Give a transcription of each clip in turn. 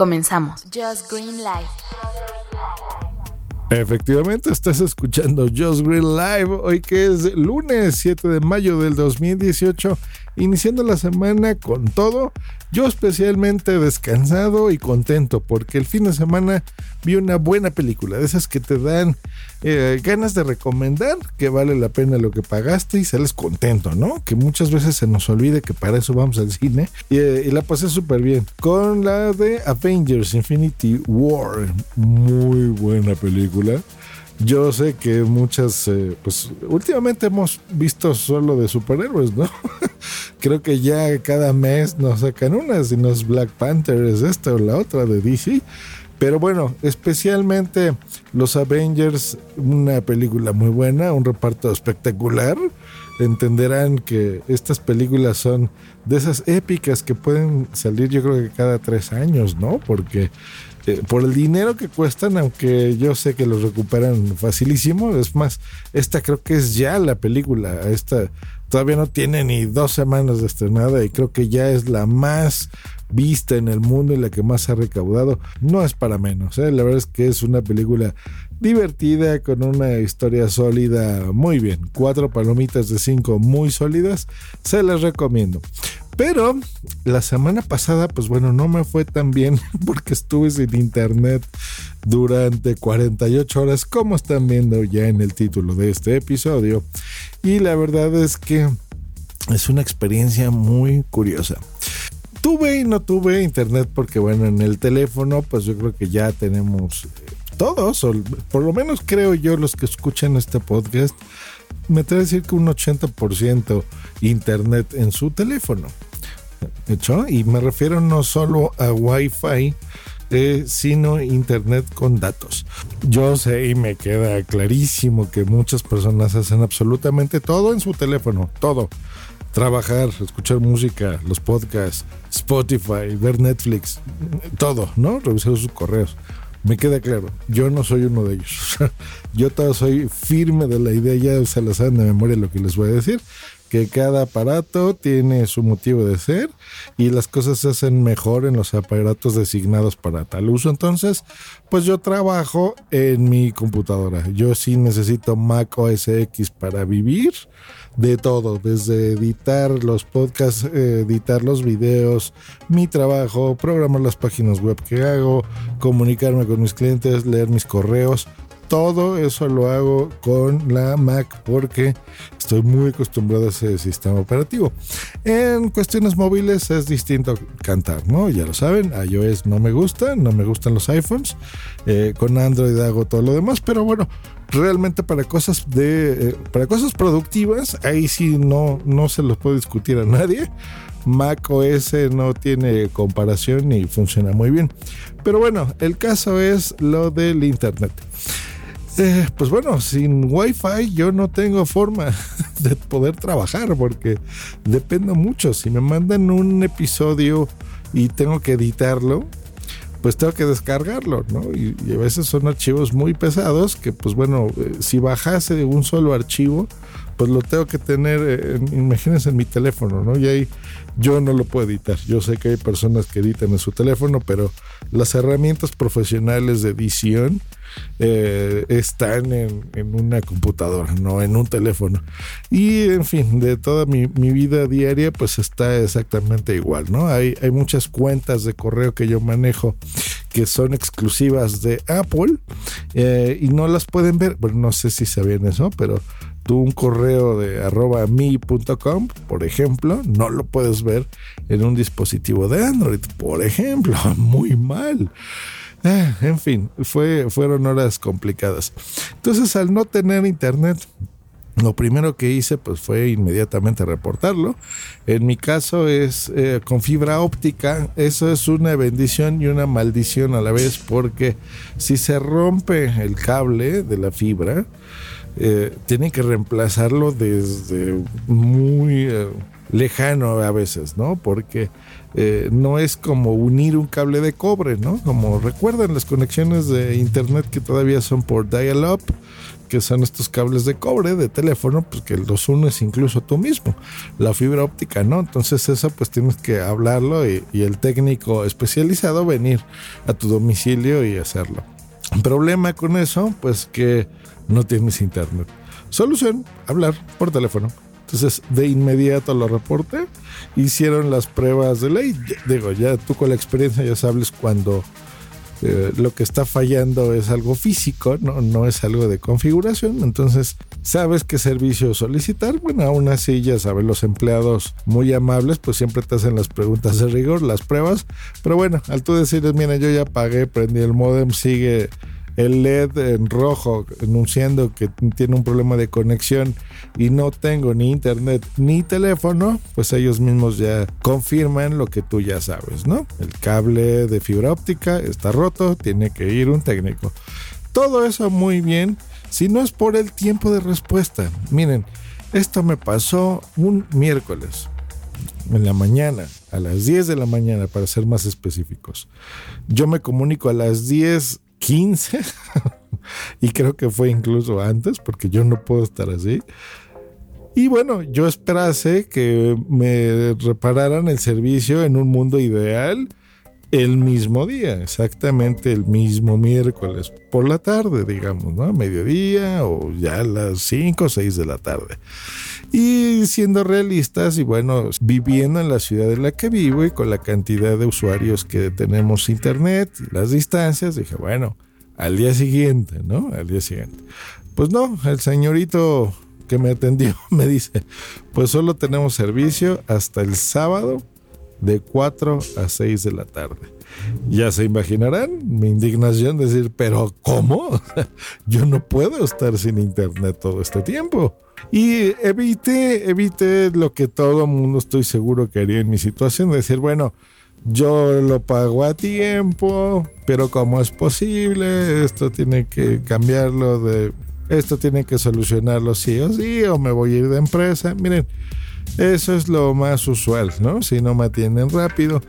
Comenzamos. Just Green Life. Efectivamente, estás escuchando Just Green Live, hoy que es lunes 7 de mayo del 2018, iniciando la semana con todo. Yo especialmente descansado y contento porque el fin de semana vi una buena película, de esas que te dan eh, ganas de recomendar, que vale la pena lo que pagaste y sales contento, ¿no? Que muchas veces se nos olvide que para eso vamos al cine y, eh, y la pasé súper bien. Con la de Avengers Infinity War, muy buena película. Yo sé que muchas, eh, pues últimamente hemos visto solo de superhéroes, ¿no? Creo que ya cada mes nos sacan una, si no es Black Panther, es esta o la otra de DC. Pero bueno, especialmente los Avengers, una película muy buena, un reparto espectacular. Entenderán que estas películas son de esas épicas que pueden salir yo creo que cada tres años, ¿no? Porque eh, por el dinero que cuestan, aunque yo sé que los recuperan facilísimo, es más, esta creo que es ya la película, esta todavía no tiene ni dos semanas de estrenada y creo que ya es la más vista en el mundo y la que más ha recaudado. No es para menos, ¿eh? la verdad es que es una película divertida con una historia sólida, muy bien, cuatro palomitas de cinco muy sólidas, se las recomiendo. Pero la semana pasada, pues bueno, no me fue tan bien porque estuve sin internet durante 48 horas, como están viendo ya en el título de este episodio. Y la verdad es que es una experiencia muy curiosa. Tuve y no tuve internet porque bueno, en el teléfono, pues yo creo que ya tenemos todos, o por lo menos creo yo los que escuchan este podcast, me atrevo a decir que un 80% internet en su teléfono. ¿Hecho? Y me refiero no solo a Wi-Fi, eh, sino internet con datos. Yo sé y me queda clarísimo que muchas personas hacen absolutamente todo en su teléfono, todo. Trabajar, escuchar música, los podcasts, Spotify, ver Netflix, todo, ¿no? Revisar sus correos. Me queda claro, yo no soy uno de ellos. yo todo soy firme de la idea, ya se la saben de memoria lo que les voy a decir que cada aparato tiene su motivo de ser y las cosas se hacen mejor en los aparatos designados para tal uso. Entonces, pues yo trabajo en mi computadora. Yo sí necesito Mac OS X para vivir de todo, desde editar los podcasts, editar los videos, mi trabajo, programar las páginas web que hago, comunicarme con mis clientes, leer mis correos todo eso lo hago con la Mac porque estoy muy acostumbrado a ese sistema operativo. En cuestiones móviles es distinto cantar, ¿no? Ya lo saben, iOS no me gusta, no me gustan los iPhones. Eh, con Android hago todo lo demás, pero bueno, realmente para cosas de eh, para cosas productivas ahí sí no no se los puedo discutir a nadie Mac OS no tiene comparación y funciona muy bien pero bueno el caso es lo del internet eh, pues bueno, sin Wi-Fi yo no tengo forma de poder trabajar porque dependo mucho. Si me mandan un episodio y tengo que editarlo, pues tengo que descargarlo, ¿no? Y, a veces son archivos muy pesados que, pues bueno, eh, si bajase un solo archivo, pues lo tengo que tener, eh, imagínense en mi teléfono, ¿no? Y ahí yo no lo puedo editar. Yo sé que hay personas que editan en su teléfono, pero las herramientas profesionales de edición eh, están en, una computadora, no en un teléfono. Y en fin, de toda mi, vida diaria, pues está exactamente igual, ¿no? Hay, muchas cuentas de correo que yo manejo que son exclusivas de Apple eh, y no las pueden ver. Bueno, no sé si sabían eso, pero un correo de arroba mi.com, por ejemplo, no lo puedes ver en un dispositivo de Android, por ejemplo, muy mal. Ah, en fin, fue, fueron horas complicadas. Entonces, al no tener internet, Lo primero que hice pues fue inmediatamente reportarlo. En mi caso es eh, con fibra óptica. Eso es una bendición y una maldición a la vez porque si se rompe el cable de la fibra, eh, tienen que reemplazarlo desde muy eh, lejano a veces, ¿no? Porque no es como unir un cable de cobre, ¿no? Como recuerdan las conexiones de internet que todavía son por dial-up que son estos cables de cobre de teléfono, pues que los unes incluso tú mismo. La fibra óptica no, entonces eso pues tienes que hablarlo y, el técnico especializado venir a tu domicilio y hacerlo. problema con eso, pues que no tienes internet. Solución, hablar por teléfono. Entonces, de inmediato lo reporté. Hicieron las pruebas de ley. Digo, ya tú con la experiencia ya sabes cuando eh, lo que está fallando es algo físico, ¿no? no es algo de configuración. Entonces, sabes qué servicio solicitar. Bueno, aún así, ya sabes, los empleados muy amables, pues siempre te hacen las preguntas de rigor, las pruebas. Pero bueno, al tú decirles, mira, yo ya pagué, prendí el modem, sigue el LED en rojo anunciando que tiene un problema de conexión y no tengo ni internet ni teléfono, pues ellos mismos ya confirman lo que tú ya sabes, ¿no? El cable de fibra óptica está roto, tiene que ir un técnico. Todo eso muy bien, si no es por el tiempo de respuesta. Miren, esto me pasó un miércoles en la mañana, a las 10 de la mañana para ser más específicos. Yo me comunico a las 10 15 y creo que fue incluso antes porque yo no puedo estar así. Y bueno, yo esperase que me repararan el servicio en un mundo ideal el mismo día, exactamente el mismo miércoles, por la tarde, digamos, ¿no? Mediodía o ya a las 5 o 6 de la tarde. Y siendo realistas y bueno, viviendo en la ciudad en la que vivo y con la cantidad de usuarios que tenemos internet y las distancias, dije, bueno, al día siguiente, ¿no? Al día siguiente. Pues no, el señorito que me atendió me dice, pues solo tenemos servicio hasta el sábado de 4 a 6 de la tarde. Ya se imaginarán mi indignación decir, pero ¿cómo? Yo no puedo estar sin internet todo este tiempo. Y evite, evite lo que todo mundo estoy seguro que haría en mi situación, decir, bueno, yo lo pago a tiempo, pero ¿cómo es posible? Esto tiene que cambiarlo de... Esto tiene que solucionarlo sí o sí, o me voy a ir de empresa. Miren, eso es lo más usual, ¿no? Si no me atienden rápido.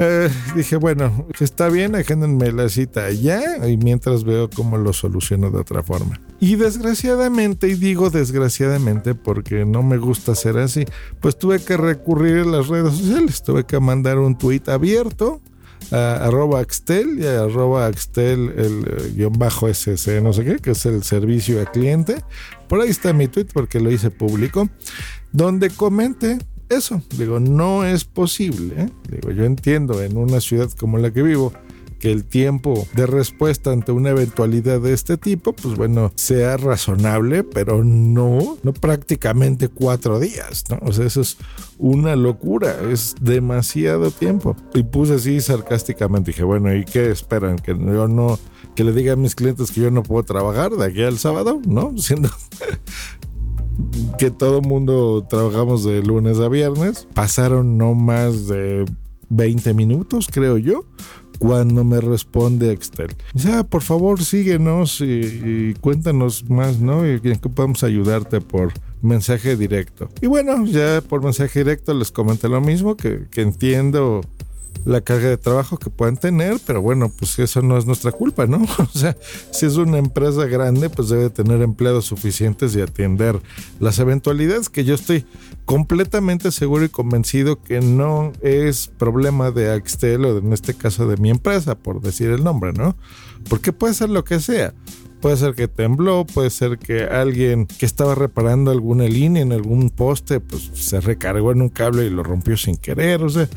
Eh, dije, bueno, está bien, agéndenme la cita allá y mientras veo cómo lo soluciono de otra forma. Y desgraciadamente, y digo desgraciadamente porque no me gusta ser así, pues tuve que recurrir a las redes sociales, tuve que mandar un tweet abierto a arroba Axtel y a arroba Axtel el eh, guion bajo SC, no sé qué, que es el servicio al cliente. Por ahí está mi tweet porque lo hice público, donde comente eso. Digo, no es posible. ¿eh? Digo, yo entiendo en una ciudad como la que vivo que el tiempo de respuesta ante una eventualidad de este tipo, pues bueno, sea razonable, pero no, no prácticamente cuatro días, ¿no? O sea, eso es una locura, es demasiado tiempo. Y puse así sarcásticamente, dije, bueno, ¿y qué esperan? Que yo no, que le diga a mis clientes que yo no puedo trabajar de aquí al sábado, ¿no? Siendo que todo mundo trabajamos de lunes a viernes. Pasaron no más de 20 minutos, creo yo, cuando me responde Excel. Dice, ah, por favor, síguenos y, cuéntanos más, ¿no? Y en qué podemos ayudarte por mensaje directo. Y bueno, ya por mensaje directo les comenté lo mismo, que, que entiendo la carga de trabajo que puedan tener, pero bueno, pues eso no es nuestra culpa, ¿no? O sea, si es una empresa grande, pues debe tener empleados suficientes y atender las eventualidades que yo estoy completamente seguro y convencido que no es problema de Axtel o en este caso de mi empresa, por decir el nombre, ¿no? Porque puede ser lo que sea. Puede ser que tembló, puede ser que alguien que estaba reparando alguna línea en algún poste, pues se recargó en un cable y lo rompió sin querer. O sea,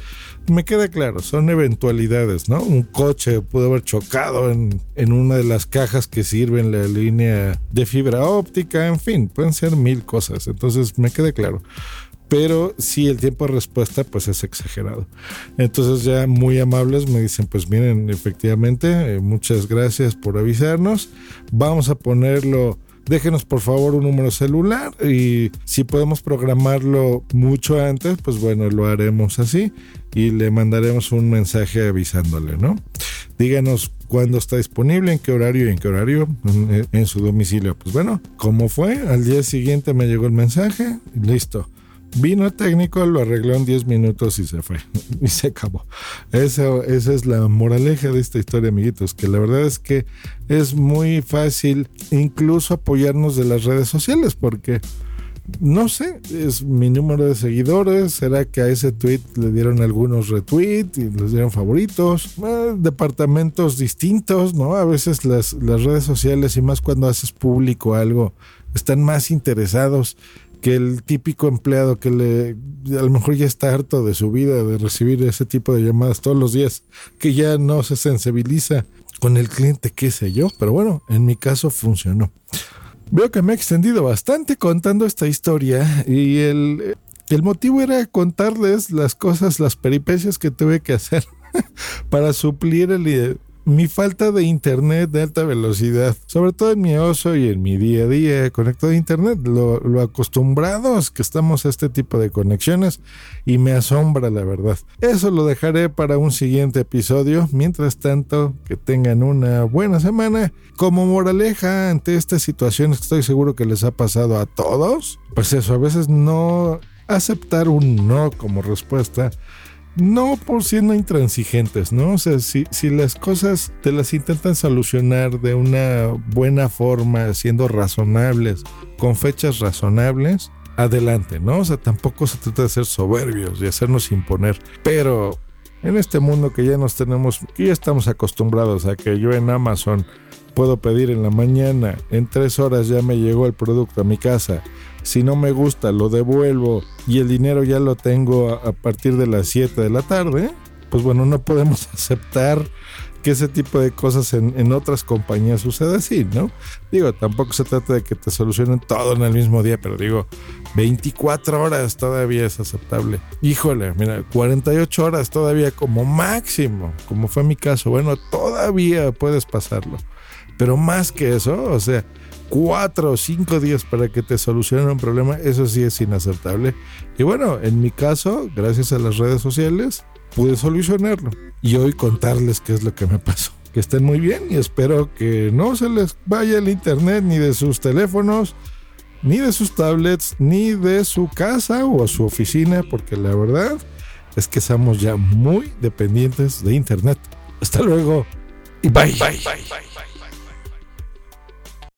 me queda claro, son eventualidades, ¿no? Un coche pudo haber chocado en, en una de las cajas que sirven la línea de fibra óptica, en fin, pueden ser mil cosas. Entonces, me queda claro pero sí el tiempo de respuesta pues es exagerado. Entonces ya muy amables me dicen pues miren efectivamente eh, muchas gracias por avisarnos, vamos a ponerlo déjenos por favor un número celular y si podemos programarlo mucho antes, pues bueno, lo haremos así y le mandaremos un mensaje avisándole, ¿no? Díganos cuándo está disponible, en qué horario y en qué horario en, su domicilio. Pues bueno, como fue, al día siguiente me llegó el mensaje listo. Vino técnico, lo arregló en 10 minutos y se fue. Y se acabó. Esa es la moraleja de esta historia, amiguitos. Que la verdad es que es muy fácil incluso apoyarnos de las redes sociales porque no sé, es mi número de seguidores. ¿Será que a ese tweet le dieron algunos retweets y les dieron favoritos? Eh, departamentos distintos, ¿no? A veces las redes sociales y más cuando haces público algo, están más interesados que el típico empleado que le a lo mejor ya está harto de su vida de recibir ese tipo de llamadas todos los días, que ya no se sensibiliza con el cliente, qué sé yo, pero bueno, en mi caso funcionó. Veo que me he extendido bastante contando esta historia y el, el motivo era contarles las cosas, las peripecias que tuve que hacer para suplir el, mi falta de internet de alta velocidad, sobre todo en mi oso y en mi día a día conectado a internet, lo, acostumbrados que estamos a este tipo de conexiones y me asombra la verdad. Eso lo dejaré para un siguiente episodio. Mientras tanto, que tengan una buena semana. Como moraleja ante estas situaciones estoy seguro que les ha pasado a todos, pues eso, a veces no aceptar un no como respuesta no por siendo intransigentes, ¿no? O sea, si, si las cosas te las intentan solucionar de una buena forma, siendo razonables, con fechas razonables, adelante, ¿no? O sea, tampoco se trata de ser soberbios y hacernos imponer, pero en este mundo que ya nos tenemos, que ya estamos acostumbrados a que yo en Amazon puedo pedir en la mañana, en tres horas ya me llegó el producto a mi casa si no me gusta lo devuelvo y el dinero ya lo tengo a, partir de las 7 de la tarde, pues bueno, no podemos aceptar que ese tipo de cosas en, otras compañías suceda así, ¿no? Digo, tampoco se trata de que te solucionen todo en el mismo día, pero digo, 24 horas todavía es aceptable. Híjole, mira, 48 horas todavía como máximo, como fue mi caso. Bueno, todavía puedes pasarlo. Pero más que eso, o sea, cuatro o cinco días para que te solucionen un problema, eso sí es inaceptable. Y bueno, en mi caso, gracias a las redes sociales, pude solucionarlo. Y hoy contarles qué es lo que me pasó. Que estén muy bien y espero que no se les vaya el internet ni de sus teléfonos, ni de sus tablets, ni de su casa o su oficina, porque la verdad es que estamos ya muy dependientes de internet. Hasta luego y bye. bye, bye, bye.